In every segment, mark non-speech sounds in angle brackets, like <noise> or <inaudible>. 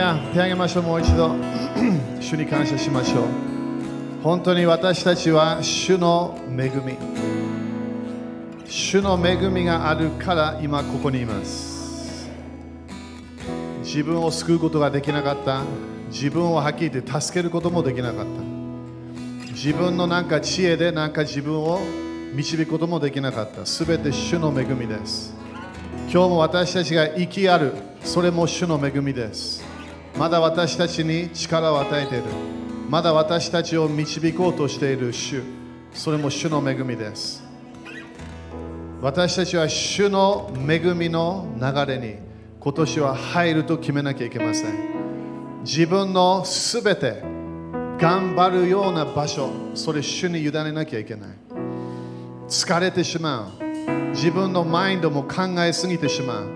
ヤ手上げましょうもう一度。<clears throat> 主に感謝しましょう。本当に私たちは主の恵み。主の恵みがあるから今ここにいます。自分を救うことができなかった。自分をはっきり言って助けることもできなかった。自分のなんか知恵でなんか自分を導くこともできなかった。すべて主の恵みです。今日も私たちが生きある。それも主の恵みです。まだ私たちに力を与えている。まだ私たちを導こうとしている主。それも主の恵みです。私たちは主の恵みの流れに今年は入ると決めなきゃいけません。自分のすべて頑張るような場所それ主に委ねなきゃいけない。疲れてしまう。自分のマインドも考えすぎてしまう。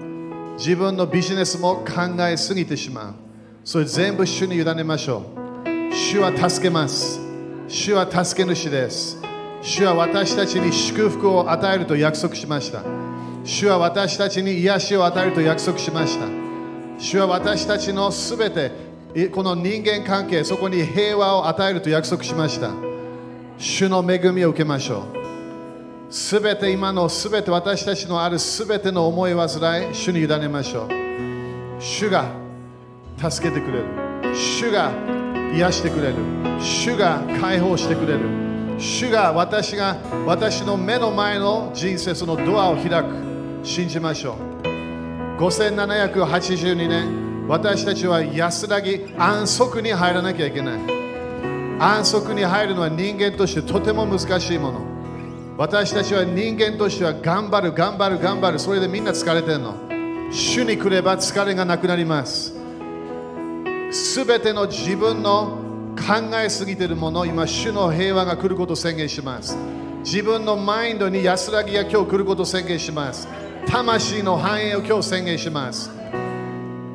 自分のビジネスも考えすぎてしまう。それ全部主に委ねましょう。主は助けます。主は助け主です。主は私たちに祝福を与えると約束しました。主は私たちに癒しを与えると約束しました。主は私たちのすべてこの人間関係そこに平和を与えると約束しました。主の恵みを受けましょう。すべて今のすべて私たちのあるすべての思い煩い主に委ねましょう。主が助けてくれる。主が癒してくれる。主が解放してくれる。主が私が私の目の前の人生そのドアを開く。信じましょう。5782年私たちは安らぎ安息に入らなきゃいけない。安息に入るのは人間としてとても難しいもの。私たちは人間としては頑張る頑張る頑張る。それでみんな疲れてるの。主に来れば疲れがなくなります。すべての自分の考えすぎているもの今主の平和が来ることを宣言します。自分のマインドに安らぎが今日来ることを宣言します。魂の繁栄を今日宣言します。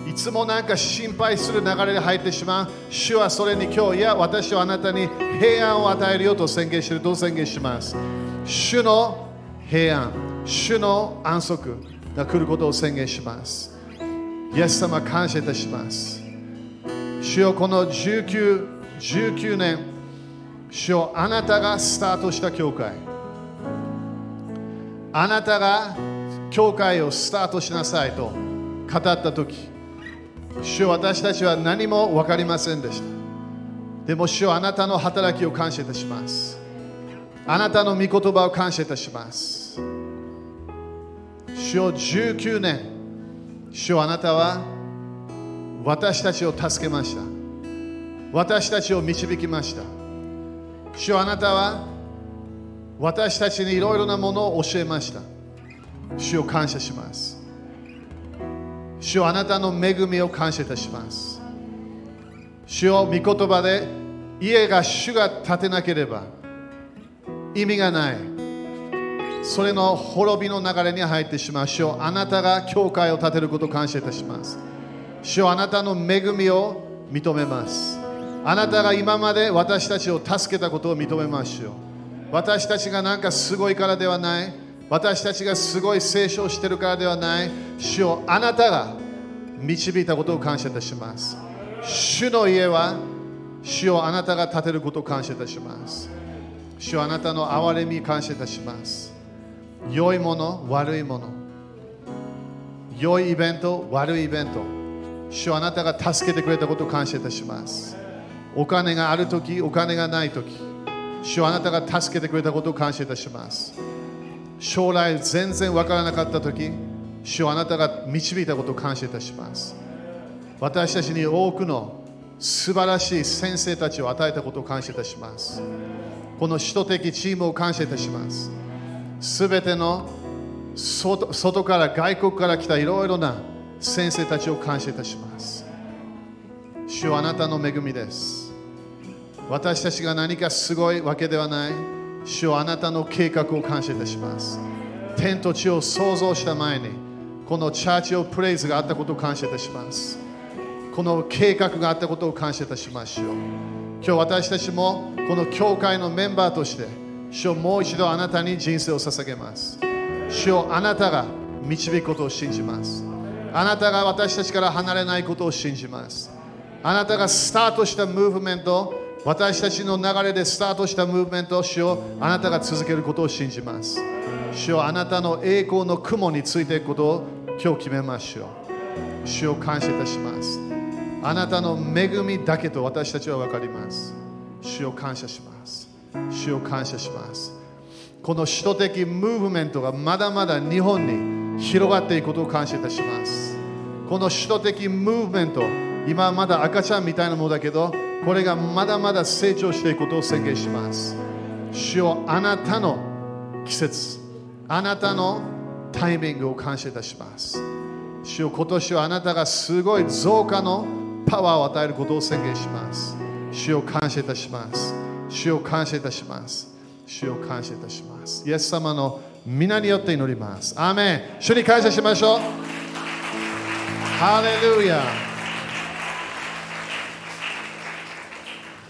いつもなんか心配する流れで入ってしまう。主はそれに今日いや私はあなたに平安を与えるよと宣言していると宣言します。主の平安主の安息が来ることを宣言します。イエス様感謝いたします。主よこの19 19年主よあなたがスタートした教会あなたが教会をスタートしなさいと語った時主よ私たちは何も分かりませんでした。でも主よあなたの働きを感謝いたします。あなたの御言葉を感謝いたします。主よ19年主よあなたは私たちを助けました。私たちを導きました。主あなたは私たちにいろいろなものを教えました。主を感謝します。主よあなたの恵みを感謝いたします。主よ御言葉で家が主が建てなければ意味がない。それの滅びの流れに入ってしまう。主よあなたが教会を建てることを感謝いたします。主よあなたの恵みを認めます。あなたが今まで私たちを助けたことを認めましょう。私たちがなんかすごいからではない。私たちがすごい聖書をしてるからではない。主をあなたが導いたことを感謝いたします。主の家は主をあなたが建てることを感謝いたします。主はあなたの憐れみ感謝いたします。良いもの悪いもの。良いイベント悪いイベント。主はあなたが助けてくれたことを感謝いたします。お金があるときお金がないとき主はあなたが助けてくれたことを感謝いたします。将来全然わからなかったとき主はあなたが導いたことを感謝いたします。私たちに多くの素晴らしい先生たちを与えたことを感謝いたします。この首都的チームを感謝いたします。すべての外から外国から来たいろいろな先生たちを感謝いたします。主はあなたの恵みです。私たちが何かすごいわけではない。主はあなたの計画を感謝いたします。天と地を創造した前にこのチャーチオプレイズがあったことを感謝いたします。この計画があったことを感謝いたしましょう今日私たちもこの教会のメンバーとして主をもう一度あなたに人生を捧げます。主をあなたが導くことを信じます。あなたが私たちから離れないことを信じますあなたがスタートしたムーブメント、私たちの流れでスタートしたムーブメントを主をあなたが続けることを信じます。主よあなたの栄光の雲についていくことを今日決めましょう。主を感謝いたします。あなたの恵みだけと私たちは分かります。主を感謝します。主を感謝します。この首都的ムーブメントがまだまだ日本に広がっていくことを感謝いたします。この首都的ムーブメント、今まだ赤ちゃんみたいなものだけど、これがまだまだ成長していくことを宣言します。主よあなたの季節、あなたのタイミングを感謝いたします。主よ今年はあなたがすごい増加のパワーを与えることを宣言します。主を感謝いたします。主を感謝いたします。主を感謝いたします。イエス様の皆によって祈ります。アーメン主に感謝しましょう。ハレルヤ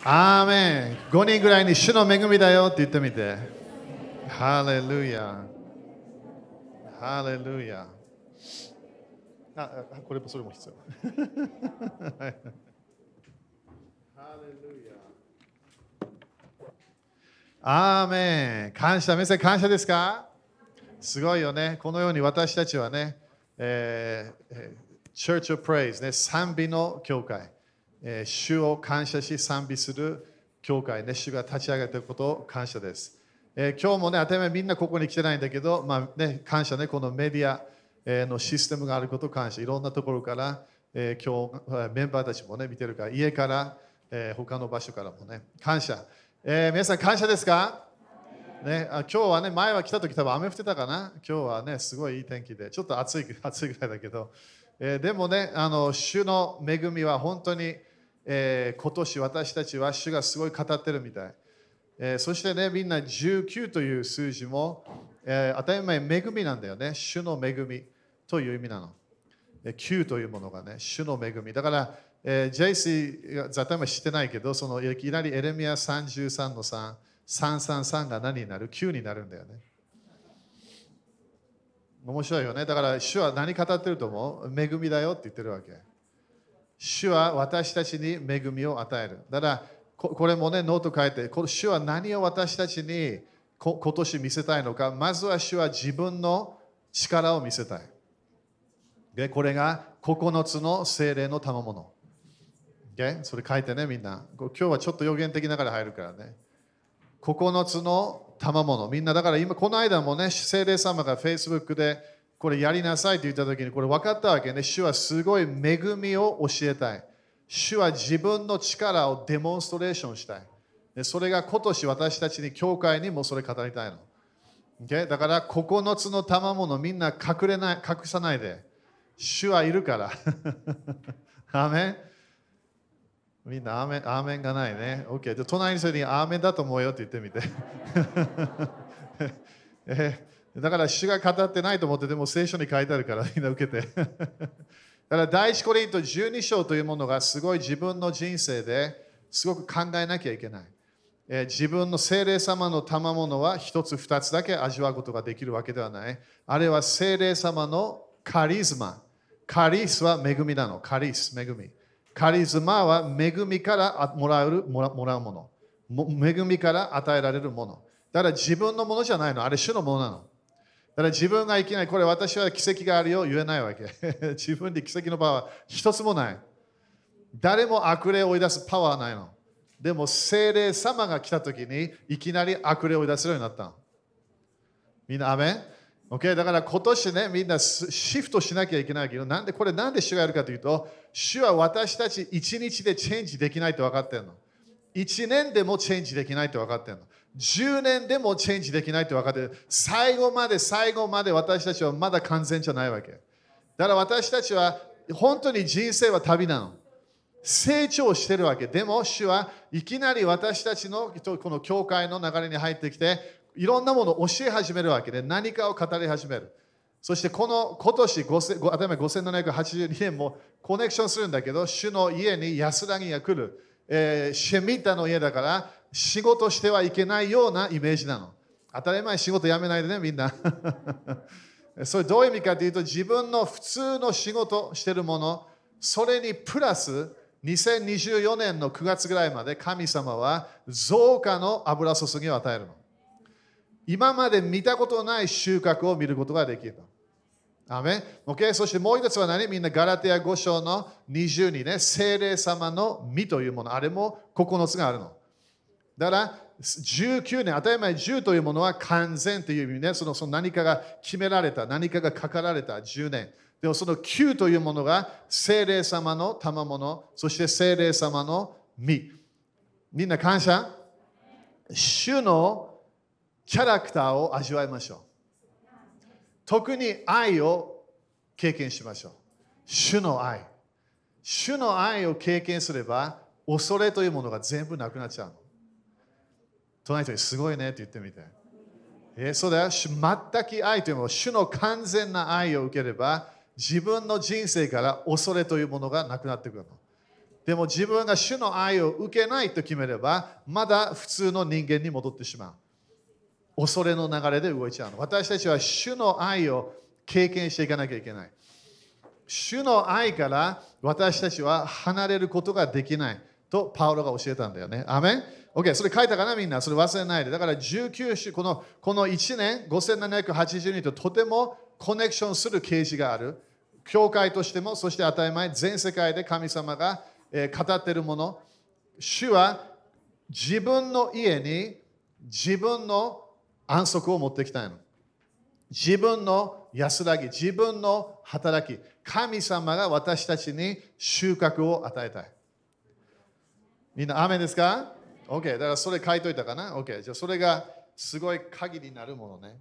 アーメン5人ぐらいに主の恵みだよって言ってみて。ハレルヤハレルヤあ、これもそれも必要。ハレルヤアーメン感謝、皆さん感謝ですか？すごいよね。このように私たちはね、えー Church of Praise、ね、賛美の教会、えー主を感謝し賛美する教会、ね、主が立ち上げていることを感謝です。えー今日もね、当たり前みんなここに来てないんだけど、まあね、感謝ね、このメディアのシステムがあることを感謝、いろんなところから、えー今日メンバーたちもね、見てるから、家から、えー他の場所からもね、感謝。えー皆さん感謝ですか？ね、あ今日はね、前は来た時多分雨降ってたかな？今日はね、すごいいい天気で、ちょっと暑い <laughs> 暑いぐらいだけど、えーでもね、あの主の恵みは本当に、えー今年私たちは主がすごい語ってるみたい。えーそしてね、みんな19という数字も、え当たり前恵みなんだよね。主の恵みという意味なの。え9というものがね、主の恵み。だから、えー、ジェイシーが当たり前知ってないけど、そのいきなりエレミア33の3、333が何になる ?9 になるんだよね。面白いよね。だから、主は何語ってると思う？恵みだよって言ってるわけ。主は私たちに恵みを与える。だから、ここれもね、ノート書いて、この主は何を私たちにこ今年見せたいのか、まずは主は自分の力を見せたい。でこれが9つの精霊の賜物。o それ書いてね、みんな。今日はちょっと予言的ながら入るからね。9つの賜物。みんな、だから今、この間もね、精霊様が Facebook でこれやりなさいと言ったときに、これ分かったわけね。主はすごい恵みを教えたい。主は自分の力をデモンストレーションしたい。でそれが今年私たちに、教会にもそれ語りたいの。Okay? だから9つの賜物みんな隠れない隠さないで。主はいるから。<laughs> アメみんなアーメンアーメンがないね。OK。じゃ隣の人にアーメンだと思うよって言ってみて。<laughs> えーだから主が語ってないと思ってでも聖書に書いてあるからみんな受けて。<laughs> だから第一コリント12章というものがすごい自分の人生ですごく考えなきゃいけない。えー自分の精霊様の賜物は一つ二つだけ味わうことができるわけではない。あれは精霊様のカリスマ。カリスは恵みなの。カリス、恵み。カリスマは恵みからもらうもらもらうものも。恵みから与えられるもの。だから自分のものじゃないの。あれ主のものなの。だから自分がいきなりこれ私は奇跡があるよ言えないわけ。<laughs> 自分で奇跡のパワー一つもない。誰も悪霊を追い出すパワーはないの。でも精霊様が来た時にいきなり悪霊を追い出せるようになったの。みんな、アメン？?OK、だから今年ね、みんなシフトしなきゃいけないけど、なんでこれなんで主がやるかというと、主は私たち一日でチェンジできないと分かってるの。1年でもチェンジできないと分かってるの。10年でもチェンジできないと分かってる。最後まで最後まで私たちはまだ完全じゃないわけ。だから私たちは本当に人生は旅なの。成長してるわけ。でも主はいきなり私たちのこの教会の流れに入ってきて、いろんなものを教え始めるわけで、何かを語り始める。そしてこの今年5782年もコネクションするんだけど、主の家に安らぎが来る。えーシェミッタの家だから仕事してはいけないようなイメージなの。当たり前仕事辞めないでね、みんな。<laughs> それどういう意味かというと、自分の普通の仕事してるもの、それにプラス2024年の9月ぐらいまで神様は増加の油注ぎを与えるの。今まで見たことない収穫を見ることができる。アメ okay? そしてもう一つは何？みんなガラテヤ5章の22ね、精霊様の実というもの、あれも9つがあるの。だから19年、当たり前10というものは完全という意味ね、そのその何かが決められた、何かがかかられた10年。でもその9というものが精霊様の賜物、そして精霊様の実。みんな感謝？主のキャラクターを味わいましょう。特に愛を経験しましょう。主の愛。主の愛を経験すれば、恐れというものが全部なくなっちゃうの。隣人にすごいねって言ってみて。えそうだよ。全く愛というもの、主の完全な愛を受ければ、自分の人生から恐れというものがなくなってくるの。でも自分が主の愛を受けないと決めれば、まだ普通の人間に戻ってしまう。恐れの流れで動いちゃうの。私たちは主の愛を経験していかなきゃいけない。主の愛から私たちは離れることができないとパウロが教えたんだよね。アメン ?OK、それ書いたかなみんな。それ忘れないで。だから19週、このこの1年5780人ととてもコネクションする啓示がある。教会としても、そして当たり前、全世界で神様が、え語っているもの。主は自分の家に自分の安息を持ってきたいの。自分の安らぎ、自分の働き、神様が私たちに収穫を与えたい。みんな、雨ですか ?OK、だからそれ書いといたかな ?OK、じゃあそれがすごい鍵になるものね。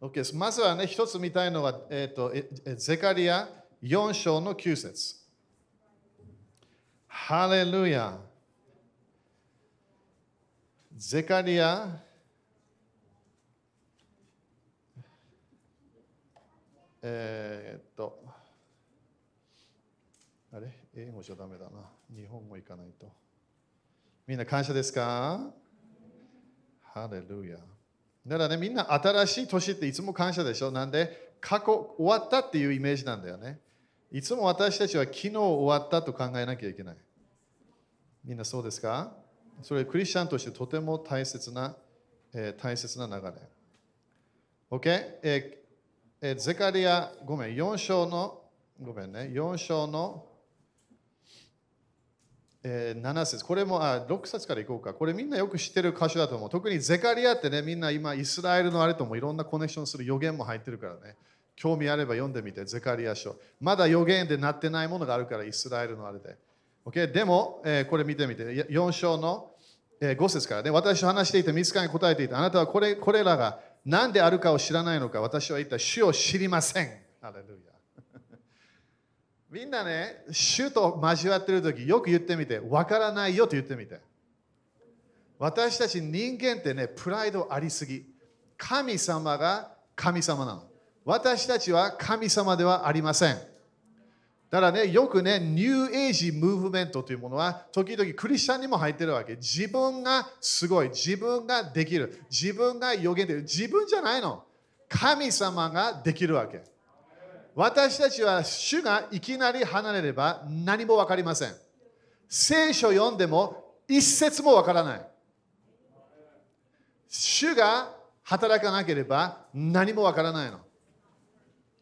OK、まずはね、一つ見たいのは、えっ、ー、と、ゼカリア4章の9節ハレルヤ。ゼカリアえー、っと、あれ？英語じゃダメだな。日本語いかないと。みんな感謝ですか？ハレルヤ。だからね、みんな新しい年っていつも感謝でしょ？なんで、過去終わったっていうイメージなんだよね。いつも私たちは昨日終わったと考えなきゃいけない。みんなそうですか？それクリスチャンとしてとても大切な、えー、大切な流れ。OK? えーえゼカリア、ごめん、4章の、ごめんね、4章の、えー、7節これもあ6節からいこうか。これみんなよく知ってる箇所だと思う。特にゼカリアってね、みんな今イスラエルのあれともいろんなコネクションする予言も入ってるからね。興味あれば読んでみて、ゼカリア書。まだ予言でなってないものがあるから、イスラエルのあれで。Okay? でも、えー、これ見てみて、4章の、えー、5節からね、私と話していて、見つかに答えていた。あなたはこれこれらが何であるかを知らないのか私は言った主を知りません。ハレルヤみんなね、主と交わってる時よく言ってみて、わからないよと言ってみて。私たち人間ってね、プライドありすぎ。神様が神様なの。私たちは神様ではありません。だからね、よくね、ニューエイジムーブメントというものは、時々クリスチャンにも入ってるわけ。自分がすごい、自分ができる、自分が予言できる。自分じゃないの。神様ができるわけ。私たちは主がいきなり離れれば何も分かりません。聖書読んでも一節も分からない。主が働かなければ何も分からないの。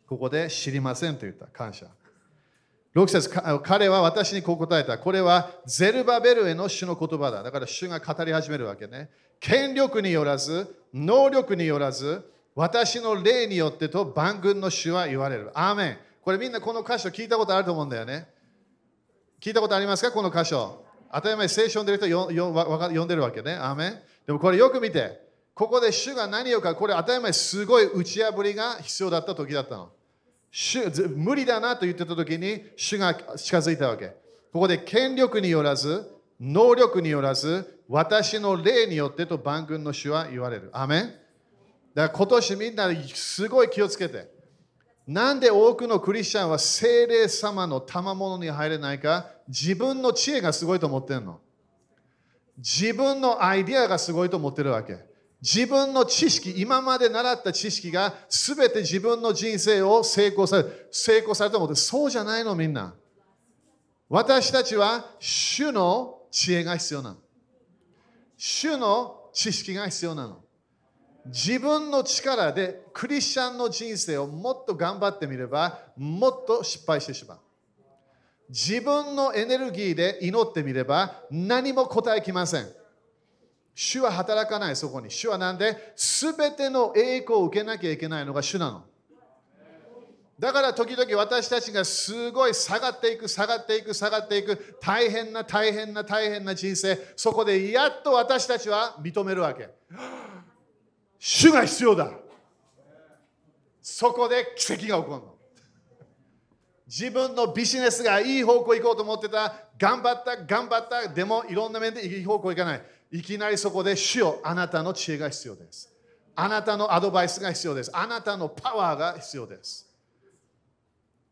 ここで知りませんと言った。感謝。6節彼は私にこう答えた。これはゼルバベルへの主の言葉だ。だから主が語り始めるわけね。権力によらず、能力によらず、私の霊によってと万軍の主は言われる。アーメン。これみんなこの箇所聞いたことあると思うんだよね。聞いたことありますか？この箇所。当たり前、聖書読んでる人読んでるわけね。アーメン。でもこれよく見て。ここで主が何をか、これ当たり前すごい打ち破りが必要だった時だったの。無理だなと言ってた時に主が近づいたわけ。ここで権力によらず、能力によらず、私の霊によってと万軍の主は言われる。アメンだから今年みんなすごい気をつけて。なんで多くのクリスチャンは精霊様の賜物に入れないか自分の知恵がすごいと思ってるの。自分のアイディアがすごいと思ってるわけ。自分の知識、今まで習った知識が全て自分の人生を成功され成功されたと思って、そうじゃないのみんな。私たちは主の知恵が必要なの。主の知識が必要なの。自分の力でクリスチャンの人生をもっと頑張ってみればもっと失敗してしまう。自分のエネルギーで祈ってみれば何も答えきません。主は働かないそこに。主はなんで？全ての栄光を受けなきゃいけないのが主なの。だから時々私たちがすごい下がっていく、下がっていく、下がっていく、大変な大変な大変な人生、そこでやっと私たちは認めるわけ。主が必要だ。そこで奇跡が起こるの。自分のビジネスがいい方向行こうと思ってた、頑張った、頑張った、でもいろんな面でいい方向行かない。いきなりそこで主よあなたの知恵が必要です。あなたのアドバイスが必要です。あなたのパワーが必要です。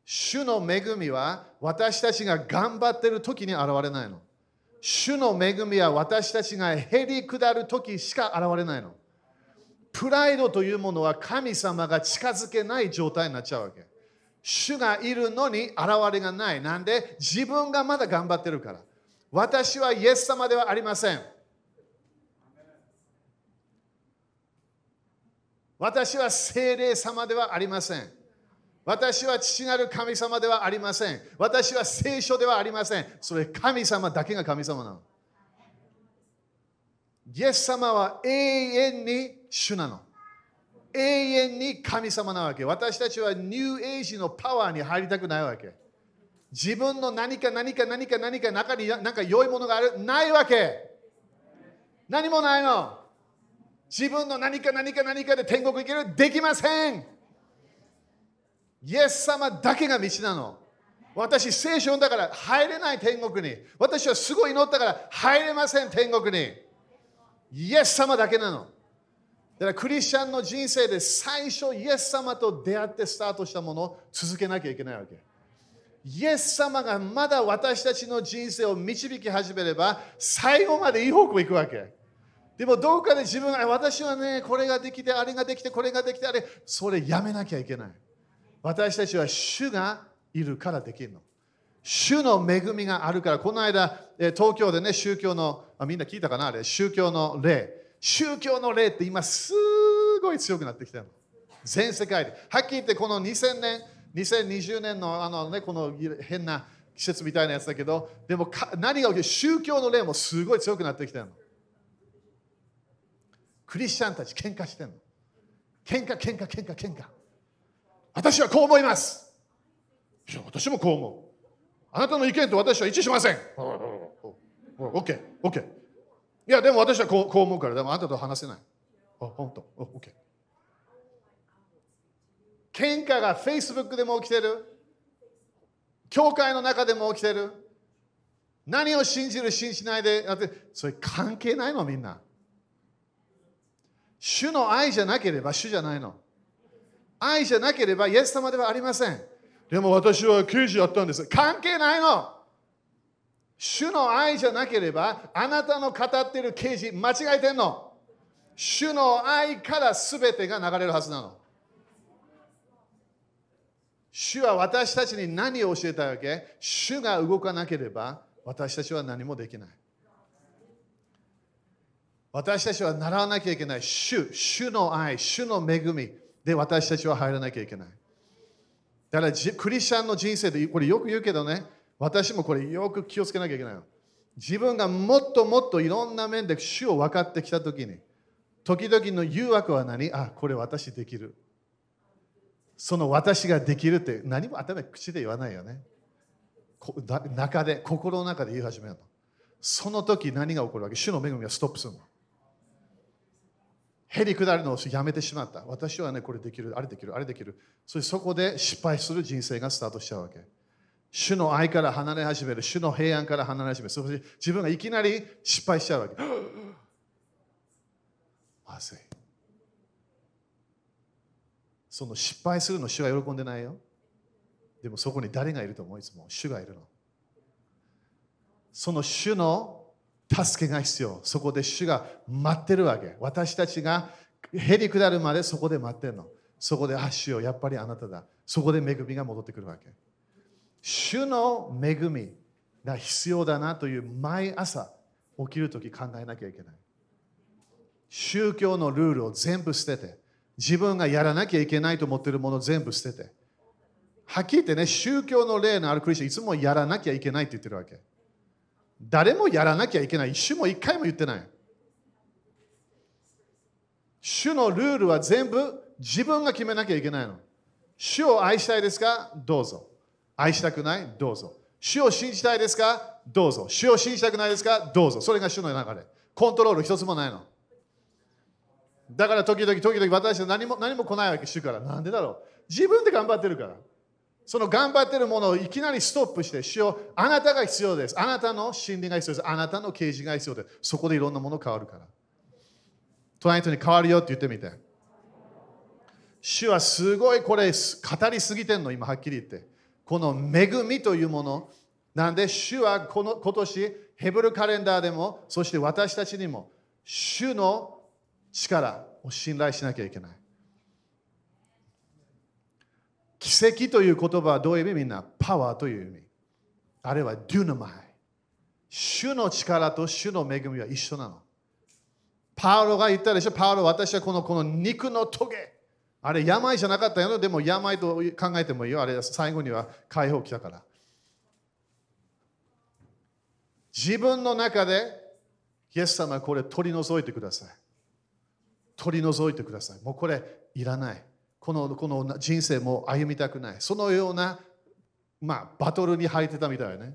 主の恵みは私たちが頑張っている時に現れないの。主の恵みは私たちがへり下る時しか現れないの。プライドというものは神様が近づけない状態になっちゃうわけ。主がいるのに現れがない。なんで？自分がまだ頑張ってるから。私はイエス様ではありません。私は精霊様ではありません。私は父なる神様ではありません。私は聖書ではありません。それ神様だけが神様なの。イエス様は永遠に主なの。永遠に神様なわけ。私たちはニューエイジのパワーに入りたくないわけ。自分の何か何か何か何か中に何か良いものがあるないわけ。何もないの。自分の何か何か何かで天国行ける？できません。イエス様だけが道なの。私、聖書だから入れない天国に。私はすごい祈ったから入れません、天国に。イエス様だけなの。だからクリスチャンの人生で最初イエス様と出会ってスタートしたものを続けなきゃいけないわけ。イエス様がまだ私たちの人生を導き始めれば最後までいい方向行くわけ。でもどうかで自分が私はね、これができて、あれができて、これができて、あれ、それやめなきゃいけない。私たちは主がいるからできるの。主の恵みがあるから、この間、東京でね、宗教の、あみんな聞いたかなあれ、宗教の霊。宗教の霊って今すごい強くなってきてるの。全世界で。はっきり言って、この2000年、2020年のあの、ね、この変な季節みたいなやつだけど、でも何が起きる？宗教の霊もすごい強くなってきてるの。クリスチャンたち喧嘩してるの。喧嘩、喧嘩、喧嘩、喧嘩。私はこう思います。私もこう思う。あなたの意見と私は一致しません。OK、OK。いや、でも私はこうこう思うから、でもあなたと話せない。あ、本当。OK。喧嘩が Facebook でも起きてる。教会の中でも起きてる。何を信じる、信じないで、だってそれ関係ないの、みんな。主の愛じゃなければ主じゃないの。愛じゃなければイエス様ではありません。でも私は刑事やったんです。関係ないの。主の愛じゃなければあなたの語っている刑事間違えてんの。主の愛から全てが流れるはずなの。主は私たちに何を教えたわけ？主が動かなければ私たちは何もできない。私たちは習わなきゃいけない主、主の愛、主の恵み。で私たちは入らなきゃいけない。だからクリスチャンの人生でこれよく言うけどね、私もこれよく気をつけなきゃいけないよ。自分がもっともっといろんな面で主を分かってきたときに、時々の誘惑は何？あ、これ私できる。その私ができるって何も頭口で言わないよね。中で、心の中で言い始めるの。その時何が起こるわけ？主の恵みがストップするの。へりくだるのをやめてしまった。私はね、これできる、あれできる、あれできる。そしてそこで失敗する人生がスタートしちゃうわけ。主の愛から離れ始める、主の平安から離れ始める。そして自分がいきなり失敗しちゃうわけ。<gasps> まずい。その失敗するの主は喜んでないよ。でもそこに誰がいると思う？いつも主がいるの。その主の助けが必要。そこで主が待ってるわけ。私たちがへり下るまでそこで待ってるの。そこで、あ、主よ、やっぱりあなただ。そこで恵みが戻ってくるわけ。主の恵み、だ必要だなという毎朝起きるとき考えなきゃいけない。宗教のルールを全部捨てて、自分がやらなきゃいけないと思っているものを全部捨てて、はっきり言ってね、宗教の例のあるクリスチャン、いつもやらなきゃいけないって言ってるわけ。誰もやらなきゃいけない。一瞬も一回も言ってない。主のルールは全部自分が決めなきゃいけないの。主を愛したいですか？どうぞ。愛したくない？どうぞ。主を信じたいですか？どうぞ。主を信じたくないですか？どうぞ。それが主の中で。コントロール一つもないの。だから時々、時々私は何も何も来ないわけ、主から。なんでだろう自分で頑張ってるから。その頑張ってるものをいきなりストップして、主をあなたが必要です。あなたの心理が必要です。あなたの啓示が必要です。そこでいろんなもの変わるから。隣人に変わるよって言ってみて。主はすごいこれ語りすぎてんの、今はっきり言って。この恵みというもの。なんで主はこの今年ヘブルカレンダーでも、そして私たちにも、主の力を信頼しなきゃいけない。奇跡という言葉はどういう意味？みんなパワーという意味。あれはデュナマイ。主の力と主の恵みは一緒なの。パウロが言ったでしょ、パウロ、私はこのこの肉のトゲ。あれ、病じゃなかったよ。でも病と考えてもいいよ。あれ、最後には解放来たから。自分の中で、イエス様これ取り除いてください。取り除いてください。もうこれいらない。このこの人生も歩みたくない。そのような、まあ、バトルに入ってたみたいね。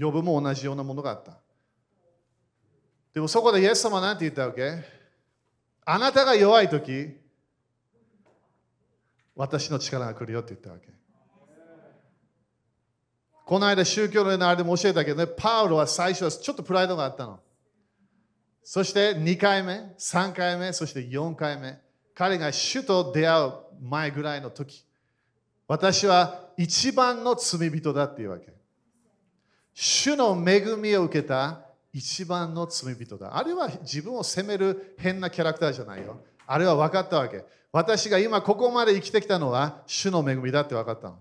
呼ぶも同じようなものがあった。でもそこでイエス様は何て言ったわけ？あなたが弱い時私の力が来るよって言ったわけ。この間宗教のあれでも教えたけどね、パウロは最初はちょっとプライドがあったの。そして2回目、3回目、そして4回目。彼が主と出会う前ぐらいの時、私は一番の罪人だっていうわけ。主の恵みを受けた一番の罪人だ。あれは自分を責める変なキャラクターじゃないよ。あれは分かったわけ。私が今ここまで生きてきたのは主の恵みだって分かったの。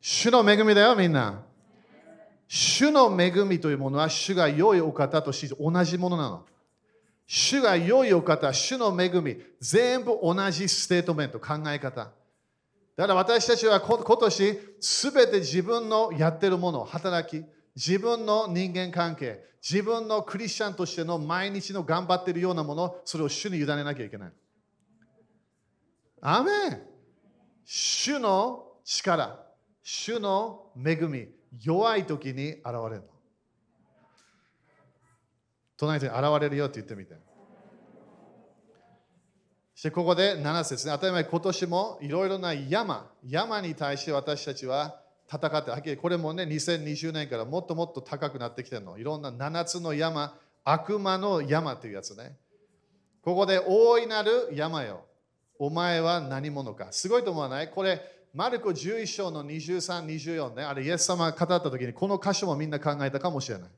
主の恵みだよ、みんな。主の恵みというものは主が良いお方として同じものなの。主が良いお方、主の恵み、全部同じステートメント、考え方。だから私たちは今年、すべて自分のやってるもの、働き、自分の人間関係、自分のクリスチャンとしての毎日の頑張ってるようなもの、それを主に委ねなきゃいけない。アメン主の力、主の恵み、弱い時に現れるの。隣に現れるよって言ってみて。そしてここで7節ね。当たり前、今年もいろいろな山、山に対して私たちは戦って、はっきりこれもね、2020年からもっともっと高くなってきてるの。いろんな7つの山、悪魔の山というやつね。ここで大いなる山よ。お前は何者か。すごいと思わない？これ、マルコ11章の23、24ね。あれ、イエス様が語った時に、この箇所もみんな考えたかもしれない。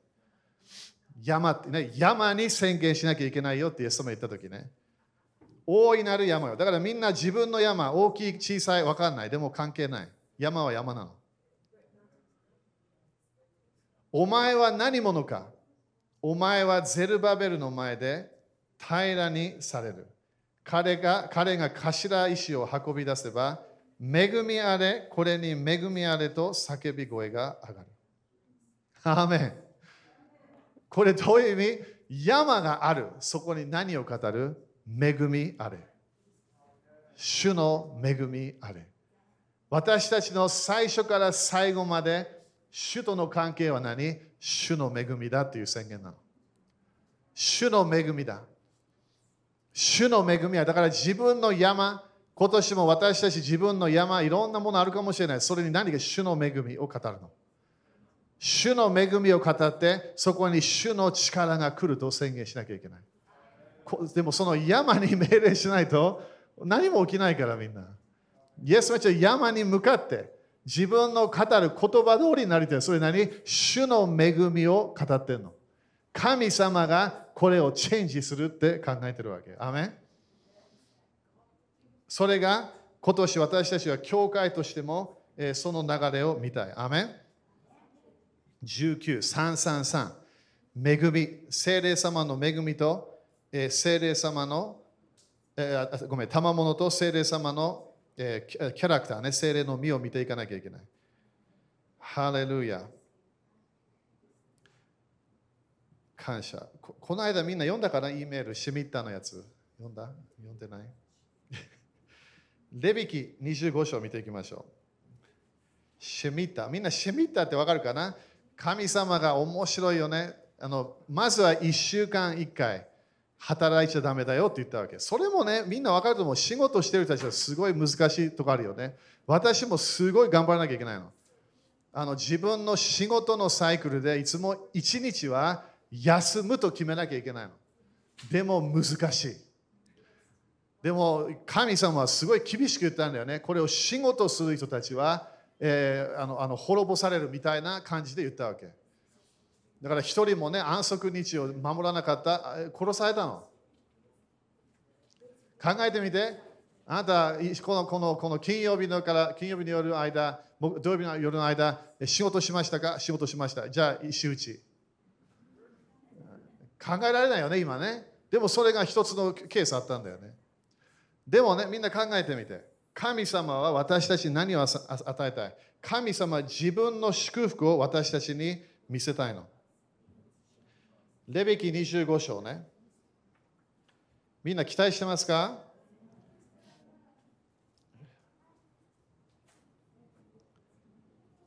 山ってね、山に宣言しなきゃいけないよってイエス様言った時ね。大いなる山よ。だからみんな自分の山、大きい、小さい、わかんない。でも関係ない。山は山なの。お前は何者かお前はゼルバベルの前で平らにされる。彼が彼が頭石を運び出せば、恵みあれ、これに恵みあれと叫び声が上がる。アーメン。これどういう意味？山がある。そこに何を語る？恵みあれ。主の恵みあれ。私たちの最初から最後まで主との関係は何？主の恵みだという宣言なの。主の恵みだ。主の恵みは、だから自分の山、今年も私たち自分の山、いろんなものあるかもしれない。それに何か主の恵みを語るの？主の恵みを語って、そこに主の力が来ると宣言しなきゃいけない。でもその山に命令しないと何も起きないからみんな。イエスは山に向かって自分の語る言葉通りになりたい。それ何？主の恵みを語ってるの。神様がこれをチェンジするって考えてるわけ。アメンそれが今年私たちは教会としても、その流れを見たい。アメン19、333。恵み、聖霊様の恵みと、えー、聖霊様の、えー、ごめん、賜物と聖霊様の、えー、キャラクターね、聖霊の実を見ていかなきゃいけない。ハレルヤ。感謝こ。この間みんな読んだかな ?E メール、シミッターのやつ。読んだ？読んでない？<laughs> レビキ25章見ていきましょう。シミッター。みんなシミッターってわかるかな？神様が面白いよね。あのまずは1週間1回働いちゃだめだよって言ったわけ。それもね、みんな分かると思う。仕事してる人たちはすごい難しいとこあるよね。私もすごい頑張らなきゃいけないの。あの自分の仕事のサイクルでいつも1日は休むと決めなきゃいけないの。でも難しい。でも神様はすごい厳しく言ったんだよね。これを仕事する人たちは、えー、あのあの滅ぼされるみたいな感じで言ったわけ。だから一人もね、安息日を守らなかった、殺されたの。考えてみて、あなた、このこのこの金曜日のから金曜日の夜の間、土曜日の夜の間、仕事しましたか？仕事しました。じゃあ、石打ち。考えられないよね、今ね。でもそれが一つのケースあったんだよね。でもね、みんな考えてみて。神様は私たちに何を与えたい？神様は自分の祝福を私たちに見せたいの。レベキ25章ね。みんな期待してますか？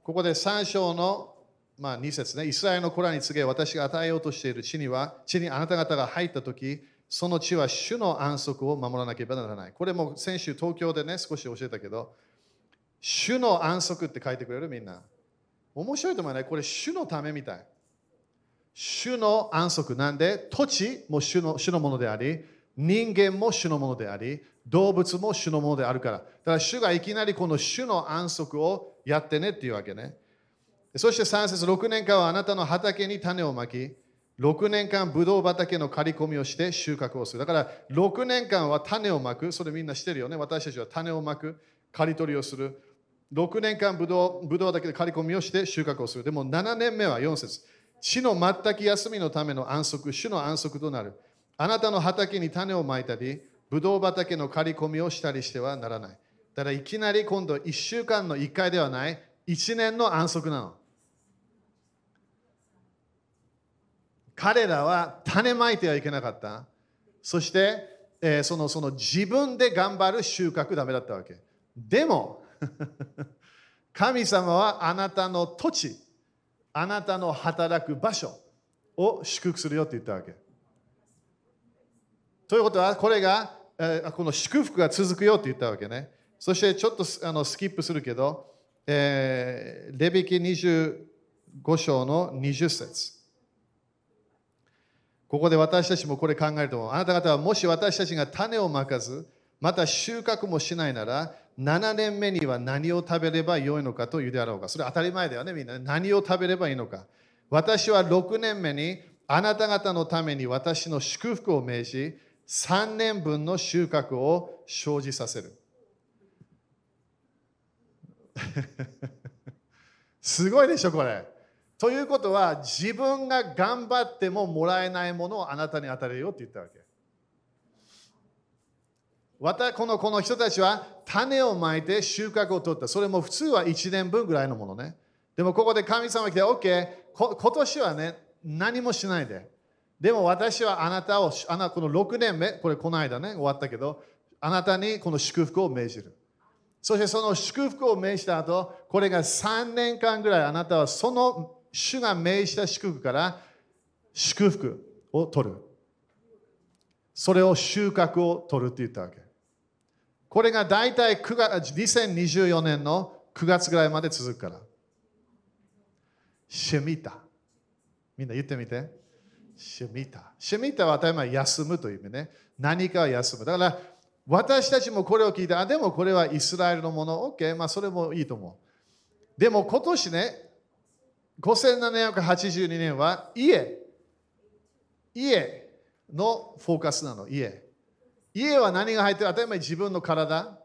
ここで3章の、まあ、2節ね。イスラエルの子らに告げ、私が与えようとしている地には、地にあなた方が入ったとき、その地は主の安息を守らなければならない。これも先週東京でね、少し教えたけど、主の安息って書いてくれるみんな。面白いと思うね。これ主のためみたい。主の安息なんで土地も主の主のものであり人間も主のものであり動物も主のものであるからだから主がいきなりこの主の安息をやってねっていうわけねそして3節6年間はあなたの畑に種をまき6年間ブドウ畑の刈り込みをして収穫をする。だから6年間は種をまく。それみんなしてるよね。私たちは種をまく。刈り取りをする。6年間ブドウブドウ畑で刈り込みをして収穫をする。でも7年目は4節。死の全く休みのための安息、主の安息となる。あなたの畑に種をまいたり、ブドウ畑の刈り込みをしたりしてはならない。だからいきなり今度1週間の1回ではない、1年の安息なの。彼らは種まいてはいけなかった。そして、えー、そのその自分で頑張る収穫ダメだったわけ。でも、<laughs> 神様はあなたの土地、あなたの働く場所を祝福するよって言ったわけ。ということは、これが、えー、この祝福が続くよって言ったわけね。そしてちょっとあのスキップするけど、えー、レビキ25章の20節ここで私たちもこれ考えると。あなた方はもし私たちが種をまかず、また収穫もしないなら、7年目には何を食べればよいのかと言うであろうか。それ当たり前だよね、みんな。何を食べればいいのか。私は6年目にあなた方のために私の祝福を命じ、3年分の収穫を生じさせる。<laughs> すごいでしょ、これ。ということは、自分が頑張ってももらえないものをあなたに与えるよって言ったわけ。このこの人たちは種をまいて収穫を取った。それも普通は1年分ぐらいのものね。でもここで神様が来て、OK、今年はね、何もしないで。でも私はあなたを、あなこの6年目、これこの間ね、終わったけど、あなたにこの祝福を命じる。そしてその祝福を命じた後、これが3年間ぐらいあなたはその主が命じた祝福から祝福を取る。それを収穫を取るって言ったわけ。これが大体9月2024年の9月ぐらいまで続くから。シェミタ。みんな言ってみて。シェミタ。シェミタは当たり前休むという意味ね。何か休む。だから私たちもこれを聞いて、あ、でもこれはイスラエルのもの、OK、まあそれもいいと思う。でも今年ね、5782年は家。家のフォーカスなの、家。家は何が入ってる？当たり前自分の体、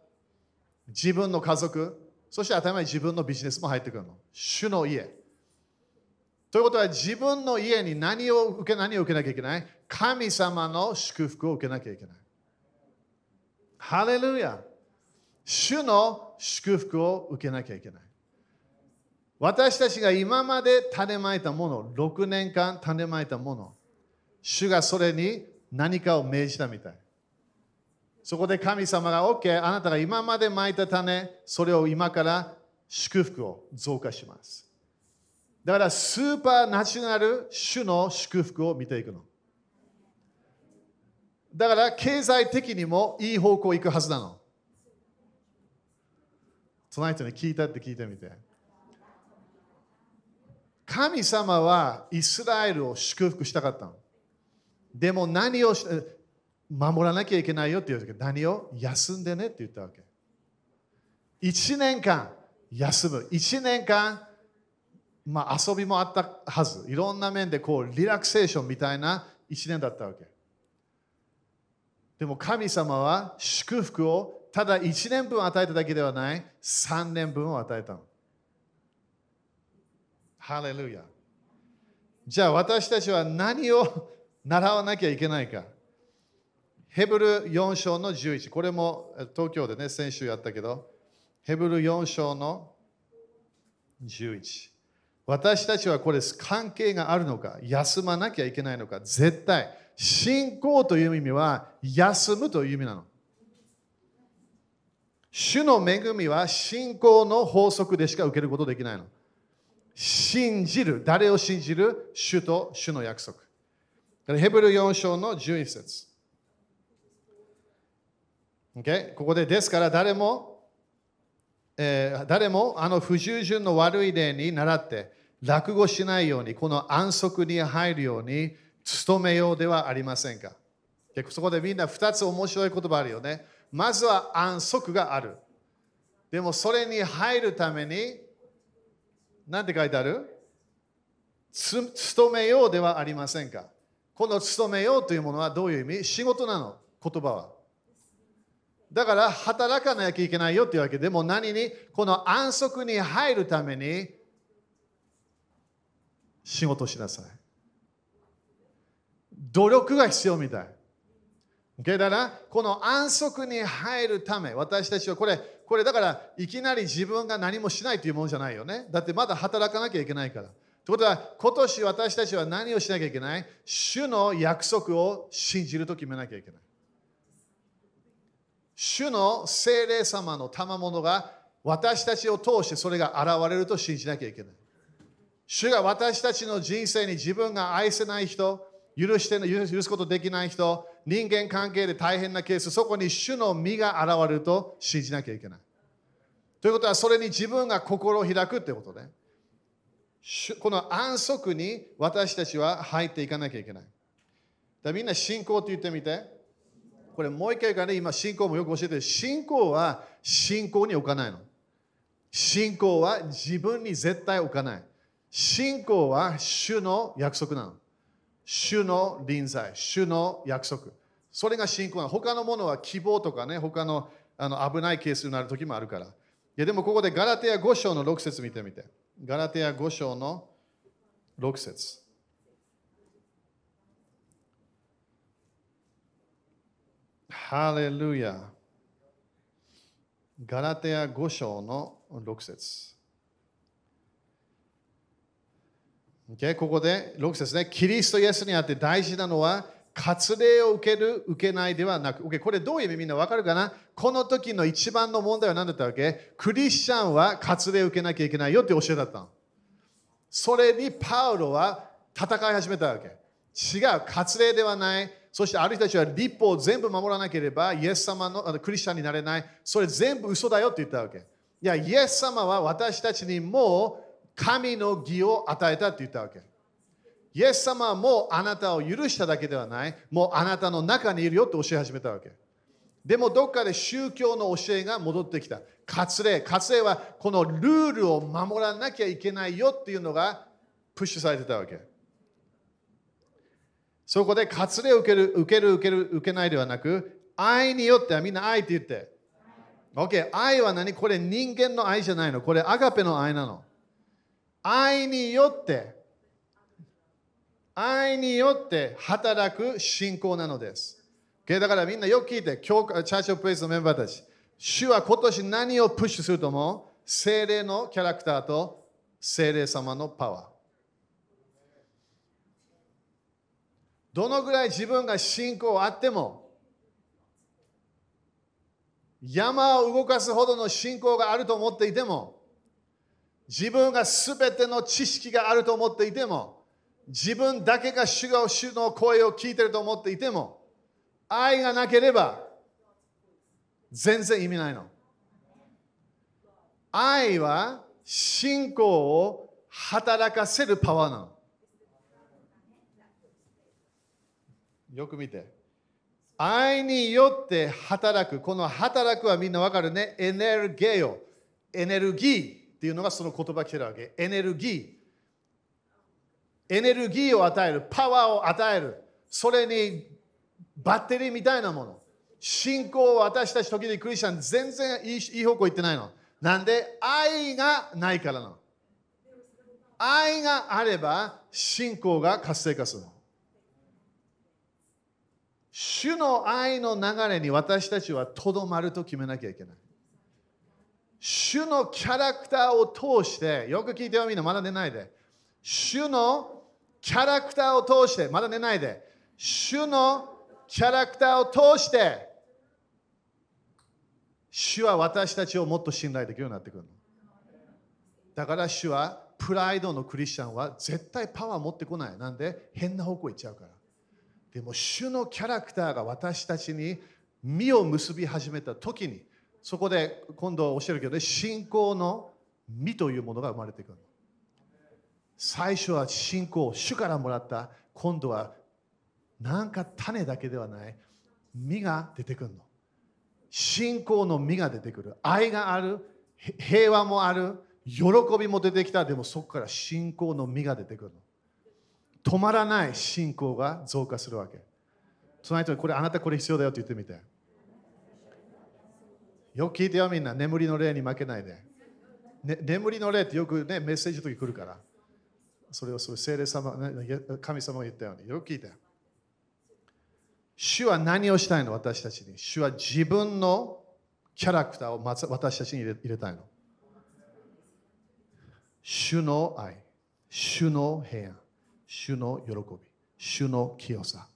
自分の家族、そして当たり前自分のビジネスも入ってくるの。主の家。ということは自分の家に何を受け何を受けなきゃいけない？神様の祝福を受けなきゃいけない。ハレルヤ主の祝福を受けなきゃいけない。私たちが今まで種まいたもの、6年間種まいたもの、主がそれに何かを命じたみたい。そこで神様が OK、あなたが今までまいた種、それを今から祝福を増加します。だからスーパーナチュラル主の祝福を見ていくの。だから経済的にもいい方向行くはずなの。その人に聞いたって聞いてみて。神様はイスラエルを祝福したかったの。でも何を守らなきゃいけないよって言うけど、何を休んでねって言ったわけ。1年間休む。1年間、まあ、遊びもあったはず。いろんな面でこうリラクセーションみたいな1年だったわけ。でも神様は祝福をただ1年分与えただけではない3年分を与えたの。ハレルヤ。じゃあ私たちは何を習わなきゃいけないか。ヘブル4章の11。これも東京でね、先週やったけど、ヘブル4章の11。私たちはこれ関係があるのか、休まなきゃいけないのか、絶対。信仰という意味は休むという意味なの。主の恵みは信仰の法則でしか受けることできないの。信じる。誰を信じる？主と主の約束。ヘブル4章の11節。Okay? ここで、ですから誰も、えー、誰もあの不従順の悪い例に倣って落語しないように、この安息に入るように努めようではありませんか？そこでみんな2つ面白い言葉あるよね。まずは安息がある。でもそれに入るために何て書いてある？勤めようではありませんか？この勤めようというものはどういう意味？仕事なの？言葉は。だから働かなきゃいけないよっていうわけでも何に？この安息に入るために仕事しなさい。努力が必要みたい。だからこの安息に入るため私たちはこれこれだからいきなり自分が何もしないというものじゃないよね。だってまだ働かなきゃいけないから。ということは今年私たちは何をしなきゃいけない？主の約束を信じると決めなきゃいけない。主の精霊様の賜物が私たちを通してそれが現れると信じなきゃいけない。主が私たちの人生に自分が愛せない人、許して許すことできない人、人間関係で大変なケース、そこに主の実が現れると信じなきゃいけない。ということは、それに自分が心を開くということね。この安息に私たちは入っていかなきゃいけない。だみんな信仰と言ってみて。これもう一回からね、今信仰もよく教えてる。信仰は信仰に置かないの。信仰は自分に絶対置かない。信仰は主の約束なの。主の臨在、主の約束。それが信仰なの。他のものは希望とかね、他のあの危ないケースになる時もあるから。いやでもここでガラテヤ5章の6節見てみて。ガラテヤ5章の6節ハレルヤ。ガラテヤ5章の6節 Okay? ここで6節ね。キリストイエスにあって大事なのは、割礼を受ける、受けないではなく、これどういう意味みんなわかるかな？この時の一番の問題は何だったわけ？クリスチャンは割礼を受けなきゃいけないよって教えだったの。それにパウロは戦い始めたわけ。違う、割礼ではない。そしてある人たちは立法を全部守らなければ、イエス様のクリスチャンになれない。それ全部嘘だよって言ったわけ。いや、イエス様は私たちにもう神の義を与えたって言ったわけ。イエス様はもうあなたを許しただけではない、もうあなたの中にいるよって教え始めたわけ。でもどっかで宗教の教えが戻ってきた。割礼。割礼はこのルールを守らなきゃいけないよっていうのがプッシュされてたわけ。そこで割礼を受ける、受ける、受ける、受けないではなく、愛によってはみんな愛って言って。OK、愛は何？これ人間の愛じゃないの。これアガペの愛なの。愛によって愛によって働く信仰なのです。だからみんなよく聞いて、チャーチオプレイスのメンバーたち。主は今年何をプッシュすると思う？精霊のキャラクターと精霊様のパワー。どのぐらい自分が信仰あっても、山を動かすほどの信仰があると思っていても、自分がすべての知識があると思っていても、自分だけが主が主の声を聞いてると思っていても、愛がなければ全然意味ないの。愛は信仰を働かせるパワーなの。よく見て。愛によって働く。この働くはみんなわかるね。エネルギーを。エネルギーっていうのがその言葉来てるわけ。エネルギー。エネルギーを与える。パワーを与える。それにバッテリーみたいなもの。信仰を私たち時々クリスチャン全然いいいい方向行ってないの。なんで愛がないからなの。愛があれば信仰が活性化するの。主の愛の流れに私たちはとどまると決めなきゃいけない。主のキャラクターを通して、よく聞いてよみんな、まだ寝ないで。主のキャラクターを通して、まだ寝ないで。主のキャラクターを通して、主は私たちをもっと信頼できるようになってくるの。だから主はプライドのクリスチャンは絶対パワー持ってこない。なんで変な方向行っちゃうから。でも主のキャラクターが私たちに実を結び始めた時にそこで今度教えるけど、ね、信仰の実というものが生まれてくる最初は信仰主からもらった。今度はなんか種だけではない。実が出てくるの。信仰の実が出てくる。愛がある。平和もある。喜びも出てきた。でもそこから信仰の実が出てくるの。止まらない信仰が増加するわけ。その人にこれあなたこれ必要だよって言ってみて。よく聞いてよみんな、眠りの霊に負けないで。ね、眠りの霊ってよくね、メッセージの時来るから。それをそれ聖霊様、神様が言ったように。よく聞いて。主は何をしたいの？私たちに。主は自分のキャラクターを私たちに入れたいの。主の愛、主の平安。主の喜び、主の清さ。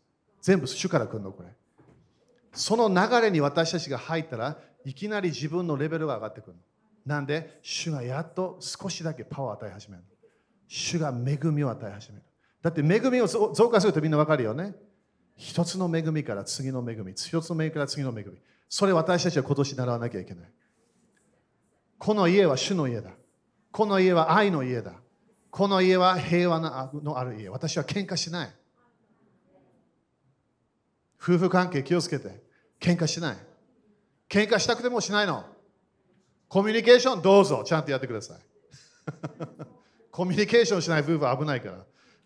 全部主から来るの、これ。その流れに私たちが入ったらいきなり自分のレベルが上がってくるの。なんで、主がやっと少しだけパワーを与え始める。主が恵みを与え始める。だって恵みを増加するとみんなわかるよね。一つの恵みから次の恵み、一つの恵みから次の恵み。それ私たちは今年習わなきゃいけない。この家は主の家だ。この家は愛の家だ。この家は平和のある家。私は喧嘩しない。夫婦関係気をつけて。喧嘩しない。喧嘩したくてもしないの。コミュニケーションどうぞ。ちゃんとやってください。コミュニケーションしない夫婦は危ないから。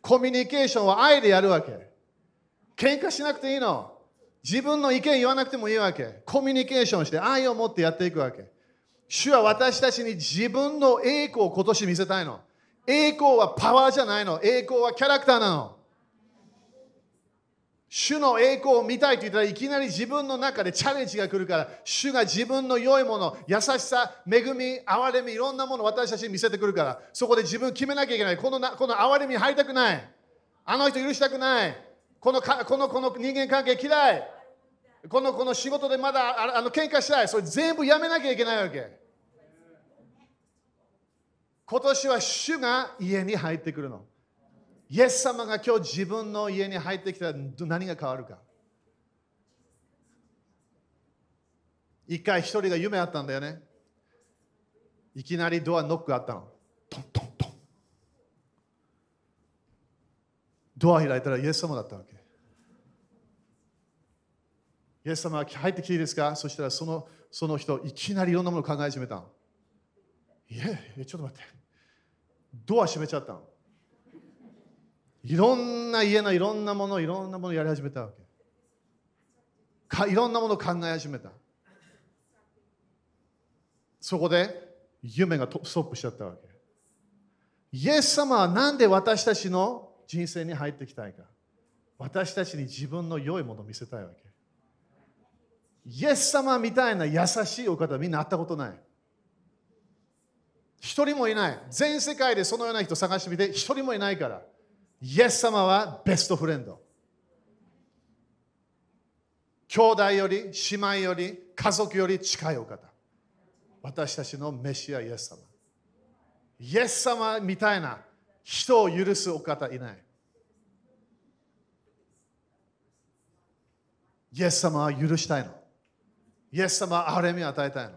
コミュニケーションは愛でやるわけ。喧嘩しなくていいの。自分の意見言わなくてもいいわけ。コミュニケーションして愛を持ってやっていくわけ。主は私たちに自分の栄光を今年見せたいの。栄光はパワーじゃないの。栄光はキャラクターなの。主の栄光を見たいと言ったらいきなり自分の中でチャレンジが来るから、主が自分の良いもの、優しさ、恵み、憐れみ、いろんなものを私たちに見せてくるから、そこで自分決めなきゃいけない。このなこの憐れみ入りたくない。あの人許したくない。このかこのこの人間関係嫌い。このこの仕事でまだああの喧嘩したい。それ全部やめなきゃいけないわけ。今年は主が家に入ってくるの。イエス様が今日自分の家に入ってきたら何が変わるか。一回一人が夢あったんだよね。いきなりドアノックあったの。トントントン。ドア開いたらイエス様だったわけ。イエス様が入ってきていいですか？そしたらそのその人いきなりいろんなものを考え始めたの。いえ、ちょっと待って。ドア閉めちゃったの。いろんな家のいろんなもの、いろんなものやり始めたわけ。かいろんなものを考え始めた。そこで夢がストップしちゃったわけ。イエス様はなんで私たちの人生に入ってきたいか私たちに自分の良いものを見せたいわけ。イエス様みたいな優しいお方みんな会ったことない。一人もいない。全世界でそのような人探してみて、一人もいないから。イエス様はベストフレンド。兄弟より、姉妹より、家族より近いお方。私たちのメシアイエス様。イエス様みたいな人を許すお方いない。イエス様は許したいの。イエス様は憐れみを与えたいの。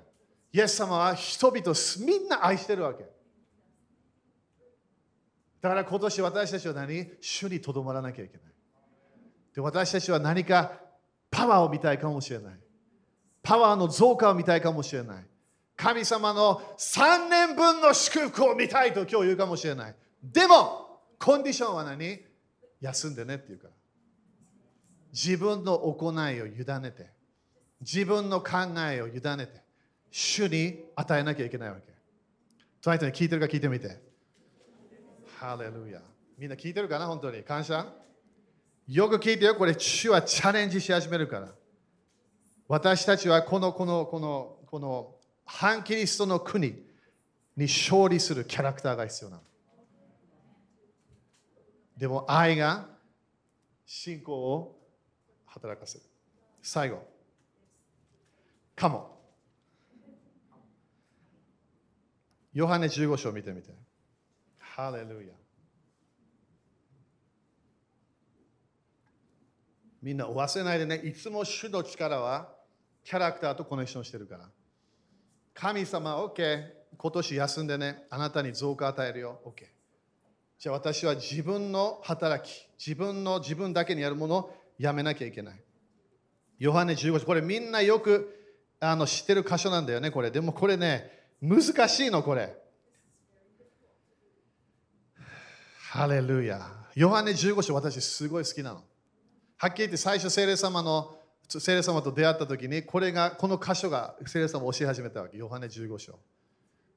イエス様は人々みんな愛してるわけ。だから今年私たちは何？主にとどまらなきゃいけない。で私たちは何かパワーを見たいかもしれない。パワーの増加を見たいかもしれない。神様の3年分の祝福を見たいと今日言うかもしれない。でも、コンディションは何？休んでねって言うから。自分の行いを委ねて、自分の考えを委ねて、主に与えなきゃいけないわけ。トライトに聞いてるか聞いてみて。ハレルヤ。みんな聞いてるかな本当に？感謝？よく聞いてよ。これ、主はチャレンジし始めるから。私たちはこの、この、この、この、反キリストの国に勝利するキャラクターが必要なの。でも愛が信仰を働かせる。最後。かも。ヨハネ15章を見てみて。ハレルヤ。みんな忘れないでね、いつも主の力はキャラクターとコネクションしてるから。神様、OK。今年休んでね、あなたに増加与えるよ。OK。じゃあ私は自分の働き、自分の自分だけにやるものをやめなきゃいけない。ヨハネ15章、これみんなよくあの知ってる箇所なんだよね、これ。でもこれね、難しいの、これ。ハレルヤ。ヨハネ15章、私すごい好きなの。はっきり言って最初、聖霊様の聖霊様と出会った時に、これが、この箇所が聖霊様を教え始めたわけ。ヨハネ15章。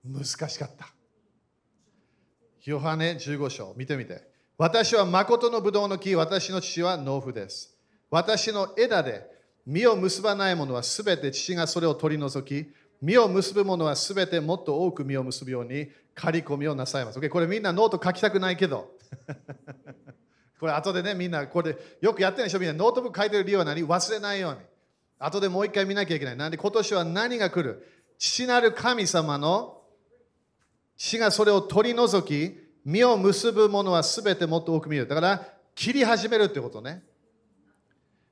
難しかった。ヨハネ15章、見てみて。私は誠のブドウの木、私の父は農夫です。私の枝で実を結ばないものはすべて父がそれを取り除き、実を結ぶものはすべてもっと多く実を結ぶように刈り込みをなさいます。Okay? これみんなノート書きたくないけど。<laughs> これ後でね、みんなこれよくやってるでしょみんなノートブック書いてる理由は何？忘れないように。後でもう一回見なきゃいけない。なんで今年は何が来る？父なる神様の父がそれを取り除き、実を結ぶものはすべてもっと多く見る。だから切り始めるってことね。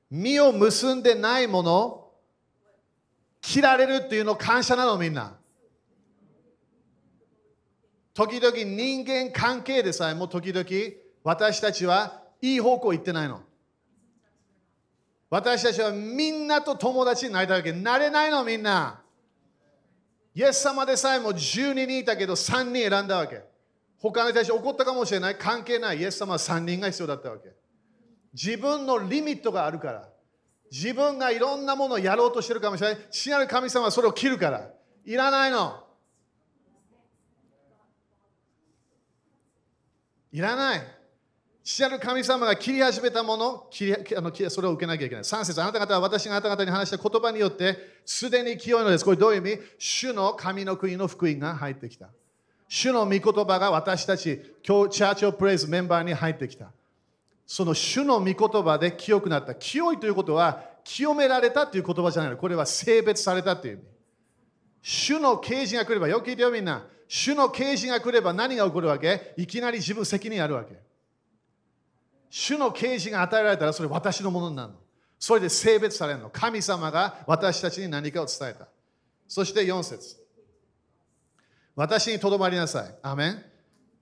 実を結んでないもの切られるっていうの感謝なのみんな時々人間関係でさえも時々私たちはいい方向行ってないの。私たちはみんなと友達になりたいわけ。なれないのみんな。イエス様でさえも12人いたけど3人選んだわけ。他の人たち怒ったかもしれない。関係ない。イエス様は3人が必要だったわけ。自分のリミットがあるから。自分がいろんなものをやろうとしてるかもしれない。父なる神様はそれを切るから。いらないの。いらない父なる神様が切り始めたもの切りあのそれを受けなきゃいけない3節あなた方は私があなた方に話した言葉によってすでに清いのですこれどういう意味？主の神の国の福音が入ってきた主の御言葉が私たち今日チャーチオプレイズメンバーに入ってきたその主の御言葉で清くなった。清いということは、清められたという言葉じゃないの。これは性別されたという意味。主の啓示が来れば、よく聞いてよみんな。主の啓示が来れば何が起こるわけ？いきなり自分責任あるわけ。主の啓示が与えられたらそれ私のものになるの。それで性別されるの。神様が私たちに何かを伝えた。そして4節私にとどまりなさい。アメン。